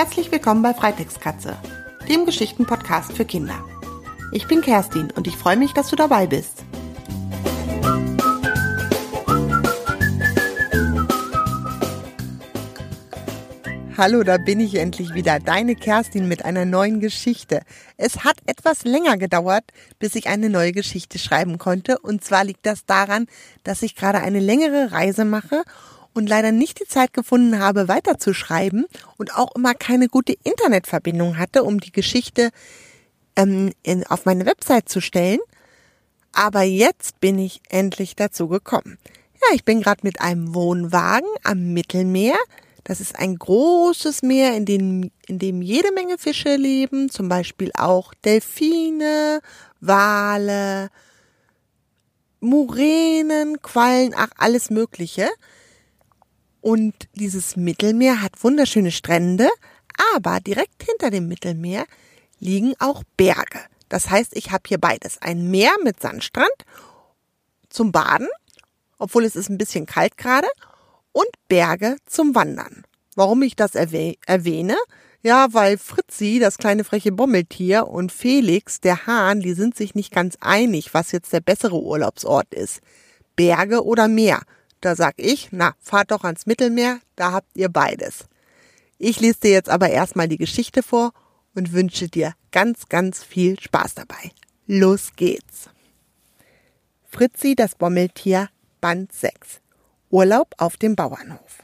Herzlich willkommen bei Freitextkatze, dem Geschichtenpodcast für Kinder. Ich bin Kerstin und ich freue mich, dass du dabei bist. Hallo, da bin ich endlich wieder, deine Kerstin mit einer neuen Geschichte. Es hat etwas länger gedauert, bis ich eine neue Geschichte schreiben konnte. Und zwar liegt das daran, dass ich gerade eine längere Reise mache und leider nicht die Zeit gefunden habe, weiterzuschreiben und auch immer keine gute Internetverbindung hatte, um die Geschichte ähm, in, auf meine Website zu stellen. Aber jetzt bin ich endlich dazu gekommen. Ja, ich bin gerade mit einem Wohnwagen am Mittelmeer. Das ist ein großes Meer, in dem, in dem jede Menge Fische leben, zum Beispiel auch Delfine, Wale, Muränen, Quallen, ach, alles Mögliche. Und dieses Mittelmeer hat wunderschöne Strände, aber direkt hinter dem Mittelmeer liegen auch Berge. Das heißt, ich habe hier beides. Ein Meer mit Sandstrand zum Baden, obwohl es ist ein bisschen kalt gerade, und Berge zum Wandern. Warum ich das erwähne? Ja, weil Fritzi, das kleine freche Bommeltier, und Felix, der Hahn, die sind sich nicht ganz einig, was jetzt der bessere Urlaubsort ist. Berge oder Meer. Da sag ich, na, fahrt doch ans Mittelmeer, da habt ihr beides. Ich lese dir jetzt aber erstmal die Geschichte vor und wünsche dir ganz, ganz viel Spaß dabei. Los geht's. Fritzi, das Bommeltier, Band 6. Urlaub auf dem Bauernhof.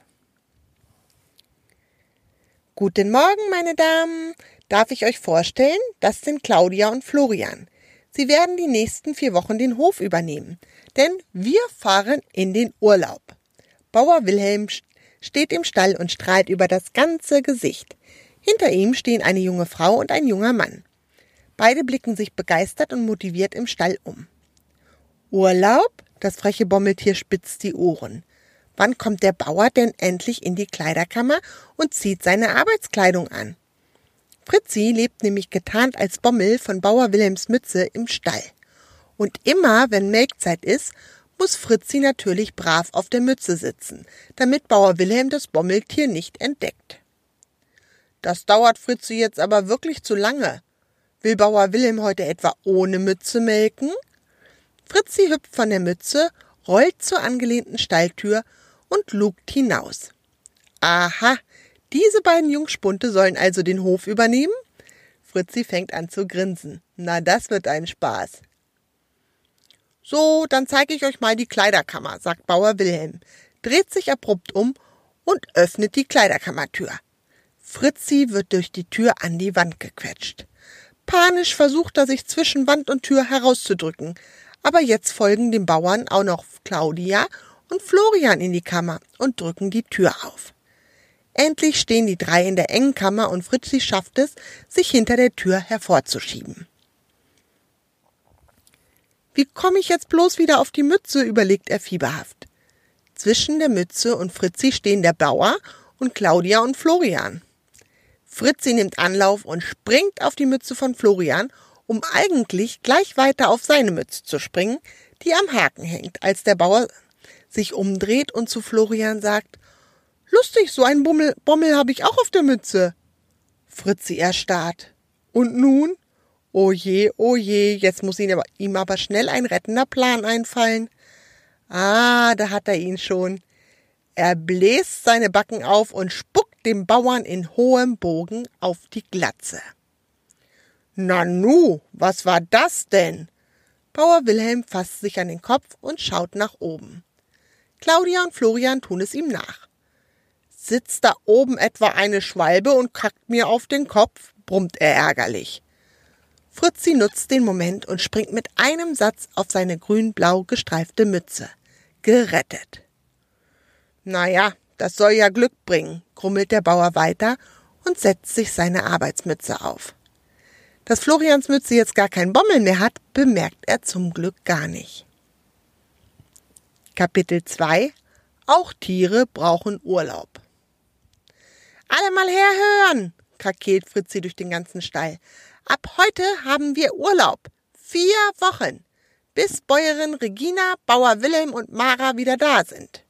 Guten Morgen, meine Damen. Darf ich euch vorstellen? Das sind Claudia und Florian. Sie werden die nächsten vier Wochen den Hof übernehmen, denn wir fahren in den Urlaub. Bauer Wilhelm steht im Stall und strahlt über das ganze Gesicht. Hinter ihm stehen eine junge Frau und ein junger Mann. Beide blicken sich begeistert und motiviert im Stall um. Urlaub? Das freche Bommeltier spitzt die Ohren. Wann kommt der Bauer denn endlich in die Kleiderkammer und zieht seine Arbeitskleidung an? Fritzi lebt nämlich getarnt als Bommel von Bauer Wilhelms Mütze im Stall. Und immer, wenn Melkzeit ist, muss Fritzi natürlich brav auf der Mütze sitzen, damit Bauer Wilhelm das Bommeltier nicht entdeckt. Das dauert Fritzi jetzt aber wirklich zu lange. Will Bauer Wilhelm heute etwa ohne Mütze melken? Fritzi hüpft von der Mütze, rollt zur angelehnten Stalltür und lugt hinaus. Aha, diese beiden Jungspunte sollen also den Hof übernehmen? Fritzi fängt an zu grinsen. Na, das wird ein Spaß. So, dann zeige ich euch mal die Kleiderkammer, sagt Bauer Wilhelm, dreht sich abrupt um und öffnet die Kleiderkammertür. Fritzi wird durch die Tür an die Wand gequetscht. Panisch versucht er sich zwischen Wand und Tür herauszudrücken, aber jetzt folgen dem Bauern auch noch Claudia und Florian in die Kammer und drücken die Tür auf. Endlich stehen die drei in der engen Kammer und Fritzi schafft es, sich hinter der Tür hervorzuschieben. Wie komme ich jetzt bloß wieder auf die Mütze, überlegt er fieberhaft. Zwischen der Mütze und Fritzi stehen der Bauer und Claudia und Florian. Fritzi nimmt Anlauf und springt auf die Mütze von Florian, um eigentlich gleich weiter auf seine Mütze zu springen, die am Haken hängt, als der Bauer sich umdreht und zu Florian sagt, Lustig, so einen Bummel, Bommel habe ich auch auf der Mütze. Fritzi erstarrt. Und nun? Oh je, oh je, jetzt muss ihm aber, ihm aber schnell ein rettender Plan einfallen. Ah, da hat er ihn schon. Er bläst seine Backen auf und spuckt dem Bauern in hohem Bogen auf die Glatze. Nanu, was war das denn? Bauer Wilhelm fasst sich an den Kopf und schaut nach oben. Claudia und Florian tun es ihm nach. Sitzt da oben etwa eine Schwalbe und kackt mir auf den Kopf? brummt er ärgerlich. Fritzi nutzt den Moment und springt mit einem Satz auf seine grün-blau gestreifte Mütze. Gerettet. Na ja, das soll ja Glück bringen, grummelt der Bauer weiter und setzt sich seine Arbeitsmütze auf. Dass Florians Mütze jetzt gar kein Bommel mehr hat, bemerkt er zum Glück gar nicht. Kapitel 2 Auch Tiere brauchen Urlaub. Alle mal herhören, krakeelt Fritzi durch den ganzen Stall. Ab heute haben wir Urlaub. Vier Wochen. Bis Bäuerin Regina, Bauer Wilhelm und Mara wieder da sind.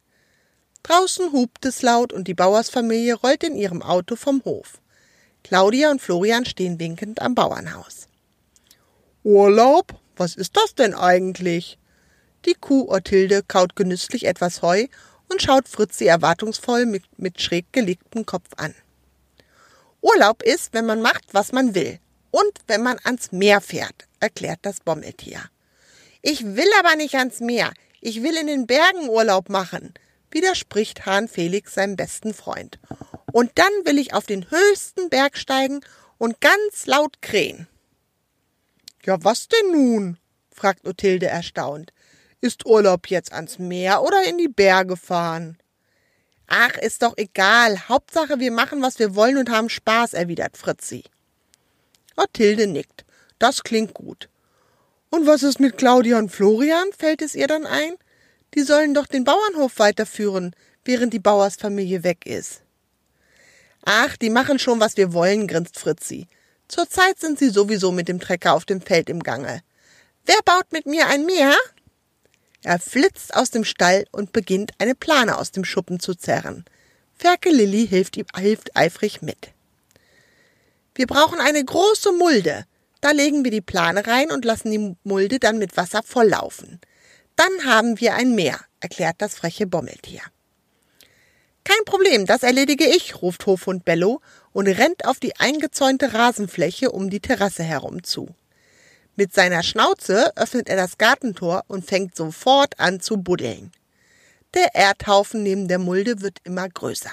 Draußen hupt es laut und die Bauersfamilie rollt in ihrem Auto vom Hof. Claudia und Florian stehen winkend am Bauernhaus. Urlaub? Was ist das denn eigentlich? Die Kuh Orthilde kaut genüsslich etwas Heu und schaut Fritzi erwartungsvoll mit, mit schräg gelegtem Kopf an. Urlaub ist, wenn man macht, was man will. Und wenn man ans Meer fährt, erklärt das Bommeltier. Ich will aber nicht ans Meer. Ich will in den Bergen Urlaub machen, widerspricht Hahn Felix seinem besten Freund. Und dann will ich auf den höchsten Berg steigen und ganz laut krähen. Ja, was denn nun? fragt Othilde erstaunt. Ist Urlaub jetzt ans Meer oder in die Berge fahren? Ach, ist doch egal. Hauptsache, wir machen, was wir wollen und haben Spaß, erwidert Fritzi. Othilde nickt. Das klingt gut. Und was ist mit Claudia und Florian? fällt es ihr dann ein. Die sollen doch den Bauernhof weiterführen, während die Bauersfamilie weg ist. Ach, die machen schon, was wir wollen, grinst Fritzi. Zurzeit sind sie sowieso mit dem Trecker auf dem Feld im Gange. Wer baut mit mir ein Meer? Er flitzt aus dem Stall und beginnt, eine Plane aus dem Schuppen zu zerren. Ferkel Lilli hilft ihm hilft eifrig mit. Wir brauchen eine große Mulde. Da legen wir die Plane rein und lassen die Mulde dann mit Wasser volllaufen. Dann haben wir ein Meer, erklärt das freche Bommeltier. Kein Problem, das erledige ich, ruft Hofhund Bello und rennt auf die eingezäunte Rasenfläche um die Terrasse herum zu. Mit seiner Schnauze öffnet er das Gartentor und fängt sofort an zu buddeln. Der Erdhaufen neben der Mulde wird immer größer.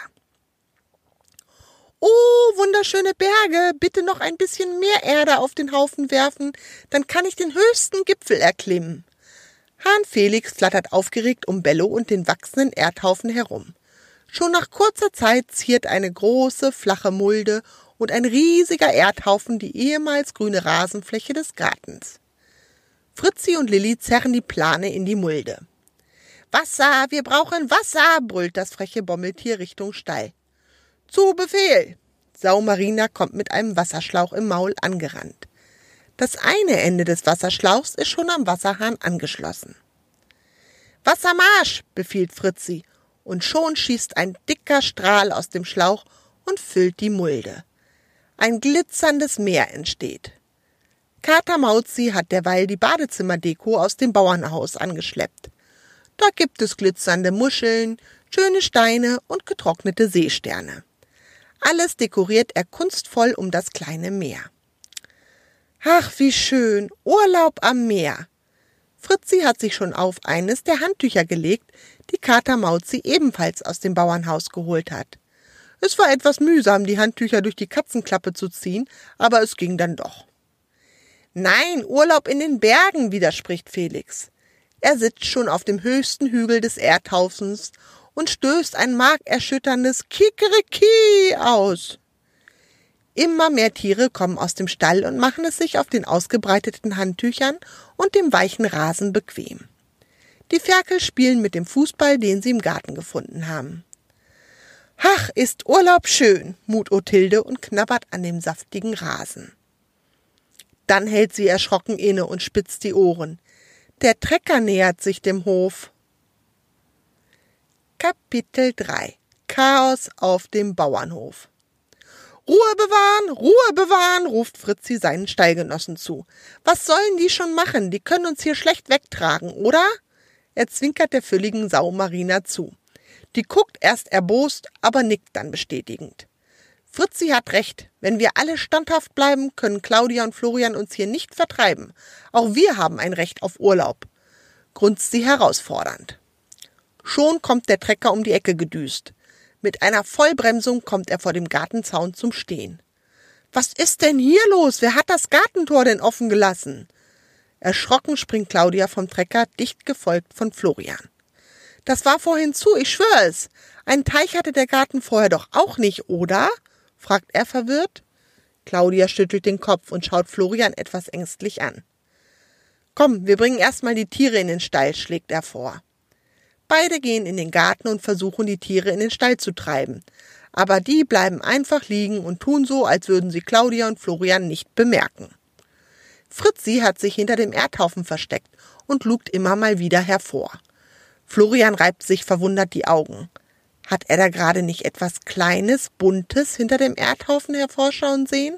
Oh, wunderschöne Berge, bitte noch ein bisschen mehr Erde auf den Haufen werfen, dann kann ich den höchsten Gipfel erklimmen. Hahn Felix flattert aufgeregt um Bello und den wachsenden Erdhaufen herum. Schon nach kurzer Zeit ziert eine große, flache Mulde und ein riesiger Erdhaufen die ehemals grüne Rasenfläche des Gartens. Fritzi und Lilli zerren die Plane in die Mulde. Wasser, wir brauchen Wasser, brüllt das freche Bommeltier Richtung Stall. Zu Befehl! Sau Marina kommt mit einem Wasserschlauch im Maul angerannt. Das eine Ende des Wasserschlauchs ist schon am Wasserhahn angeschlossen. Wassermarsch! befiehlt Fritzi, und schon schießt ein dicker Strahl aus dem Schlauch und füllt die Mulde. Ein glitzerndes Meer entsteht. Kater Mauzi hat derweil die Badezimmerdeko aus dem Bauernhaus angeschleppt. Da gibt es glitzernde Muscheln, schöne Steine und getrocknete Seesterne. Alles dekoriert er kunstvoll um das kleine Meer. Ach, wie schön. Urlaub am Meer. Fritzi hat sich schon auf eines der Handtücher gelegt, die Kater Mauzi ebenfalls aus dem Bauernhaus geholt hat. Es war etwas mühsam, die Handtücher durch die Katzenklappe zu ziehen, aber es ging dann doch. Nein, Urlaub in den Bergen, widerspricht Felix. Er sitzt schon auf dem höchsten Hügel des Erdhaufens und stößt ein markerschütterndes Kikeriki aus. Immer mehr Tiere kommen aus dem Stall und machen es sich auf den ausgebreiteten Handtüchern und dem weichen Rasen bequem. Die Ferkel spielen mit dem Fußball, den sie im Garten gefunden haben. Ach, ist Urlaub schön, mut Othilde und knabbert an dem saftigen Rasen. Dann hält sie erschrocken inne und spitzt die Ohren. Der Trecker nähert sich dem Hof. Kapitel 3 Chaos auf dem Bauernhof Ruhe bewahren, Ruhe bewahren, ruft Fritzi seinen Stallgenossen zu. Was sollen die schon machen? Die können uns hier schlecht wegtragen, oder? Er zwinkert der fülligen Sau Marina zu. Die guckt erst erbost, aber nickt dann bestätigend. Fritzi hat recht. Wenn wir alle standhaft bleiben, können Claudia und Florian uns hier nicht vertreiben. Auch wir haben ein Recht auf Urlaub, grunzt sie herausfordernd. Schon kommt der Trecker um die Ecke gedüst. Mit einer Vollbremsung kommt er vor dem Gartenzaun zum Stehen. Was ist denn hier los? Wer hat das Gartentor denn offen gelassen? Erschrocken springt Claudia vom Trecker, dicht gefolgt von Florian. Das war vorhin zu, ich schwöre es. Einen Teich hatte der Garten vorher doch auch nicht, oder? fragt er verwirrt. Claudia schüttelt den Kopf und schaut Florian etwas ängstlich an. Komm, wir bringen erstmal die Tiere in den Stall, schlägt er vor. Beide gehen in den Garten und versuchen, die Tiere in den Stall zu treiben. Aber die bleiben einfach liegen und tun so, als würden sie Claudia und Florian nicht bemerken. Fritzi hat sich hinter dem Erdhaufen versteckt und lugt immer mal wieder hervor. Florian reibt sich verwundert die Augen. Hat er da gerade nicht etwas Kleines, Buntes hinter dem Erdhaufen hervorschauen sehen?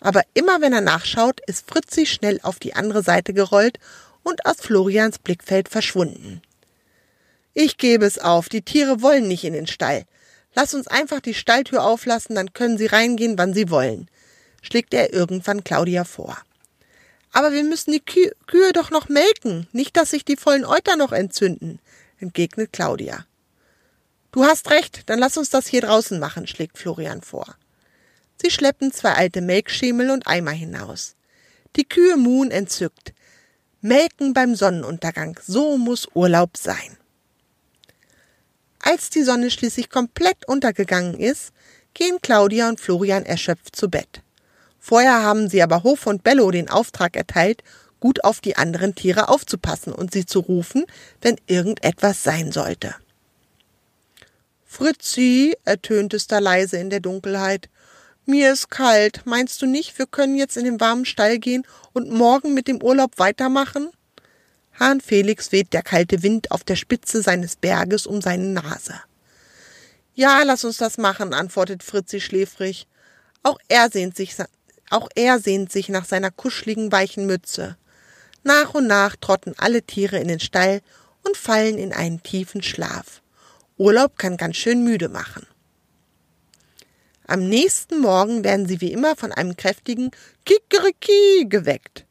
Aber immer wenn er nachschaut, ist Fritzi schnell auf die andere Seite gerollt und aus Florians Blickfeld verschwunden. Ich gebe es auf, die Tiere wollen nicht in den Stall. Lass uns einfach die Stalltür auflassen, dann können sie reingehen, wann sie wollen, schlägt er irgendwann Claudia vor. Aber wir müssen die Kü Kühe doch noch melken, nicht, dass sich die vollen Euter noch entzünden, entgegnet Claudia. Du hast recht, dann lass uns das hier draußen machen, schlägt Florian vor. Sie schleppen zwei alte Melkschemel und Eimer hinaus. Die Kühe muhen entzückt. Melken beim Sonnenuntergang, so muss Urlaub sein. Als die Sonne schließlich komplett untergegangen ist, gehen Claudia und Florian erschöpft zu Bett. Vorher haben sie aber Hof und Bello den Auftrag erteilt, gut auf die anderen Tiere aufzupassen und sie zu rufen, wenn irgendetwas sein sollte. Fritzi, ertönt es da leise in der Dunkelheit, mir ist kalt. Meinst du nicht, wir können jetzt in den warmen Stall gehen und morgen mit dem Urlaub weitermachen? Hahn Felix weht der kalte Wind auf der Spitze seines Berges um seine Nase. Ja, lass uns das machen, antwortet Fritzi schläfrig. Auch er sehnt sich, auch er sehnt sich nach seiner kuscheligen, weichen Mütze. Nach und nach trotten alle Tiere in den Stall und fallen in einen tiefen Schlaf. Urlaub kann ganz schön müde machen. Am nächsten Morgen werden sie wie immer von einem kräftigen Kikeriki geweckt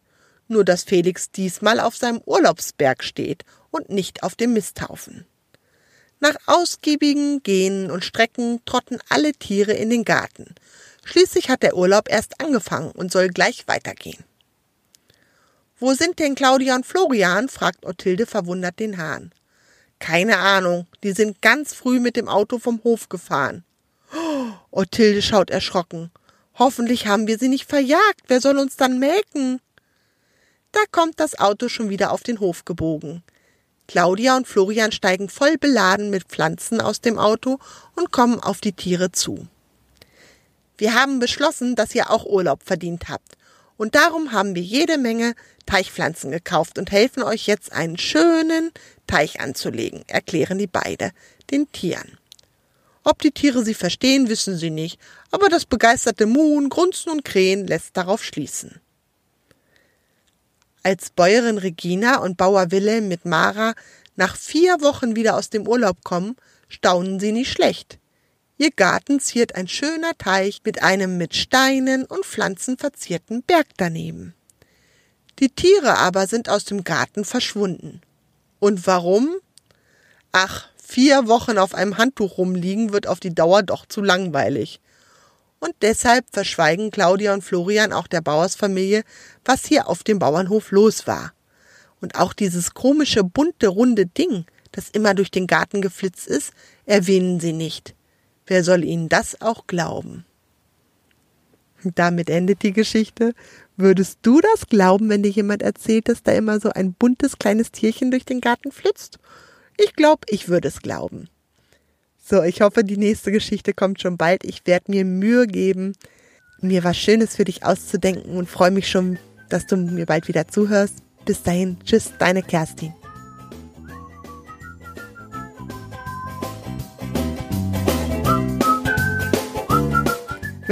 nur dass Felix diesmal auf seinem Urlaubsberg steht und nicht auf dem Misthaufen. Nach ausgiebigen Gehen und Strecken trotten alle Tiere in den Garten. Schließlich hat der Urlaub erst angefangen und soll gleich weitergehen. Wo sind denn Claudia und Florian? fragt Ottilde verwundert den Hahn. Keine Ahnung, die sind ganz früh mit dem Auto vom Hof gefahren. Oh, Ottilde schaut erschrocken. Hoffentlich haben wir sie nicht verjagt. Wer soll uns dann melken? Da kommt das Auto schon wieder auf den Hof gebogen. Claudia und Florian steigen voll beladen mit Pflanzen aus dem Auto und kommen auf die Tiere zu. Wir haben beschlossen, dass ihr auch Urlaub verdient habt. Und darum haben wir jede Menge Teichpflanzen gekauft und helfen euch jetzt einen schönen Teich anzulegen, erklären die beide den Tieren. Ob die Tiere sie verstehen, wissen sie nicht, aber das begeisterte Muhen, Grunzen und Krähen lässt darauf schließen. Als Bäuerin Regina und Bauer Wilhelm mit Mara nach vier Wochen wieder aus dem Urlaub kommen, staunen sie nicht schlecht. Ihr Garten ziert ein schöner Teich mit einem mit Steinen und Pflanzen verzierten Berg daneben. Die Tiere aber sind aus dem Garten verschwunden. Und warum? Ach, vier Wochen auf einem Handtuch rumliegen wird auf die Dauer doch zu langweilig und deshalb verschweigen Claudia und Florian auch der Bauersfamilie, was hier auf dem Bauernhof los war. Und auch dieses komische, bunte, runde Ding, das immer durch den Garten geflitzt ist, erwähnen sie nicht. Wer soll ihnen das auch glauben? Damit endet die Geschichte. Würdest du das glauben, wenn dir jemand erzählt, dass da immer so ein buntes kleines Tierchen durch den Garten flitzt? Ich glaube, ich würde es glauben. So, ich hoffe, die nächste Geschichte kommt schon bald. Ich werde mir Mühe geben, mir was Schönes für dich auszudenken und freue mich schon, dass du mir bald wieder zuhörst. Bis dahin, tschüss, deine Kerstin.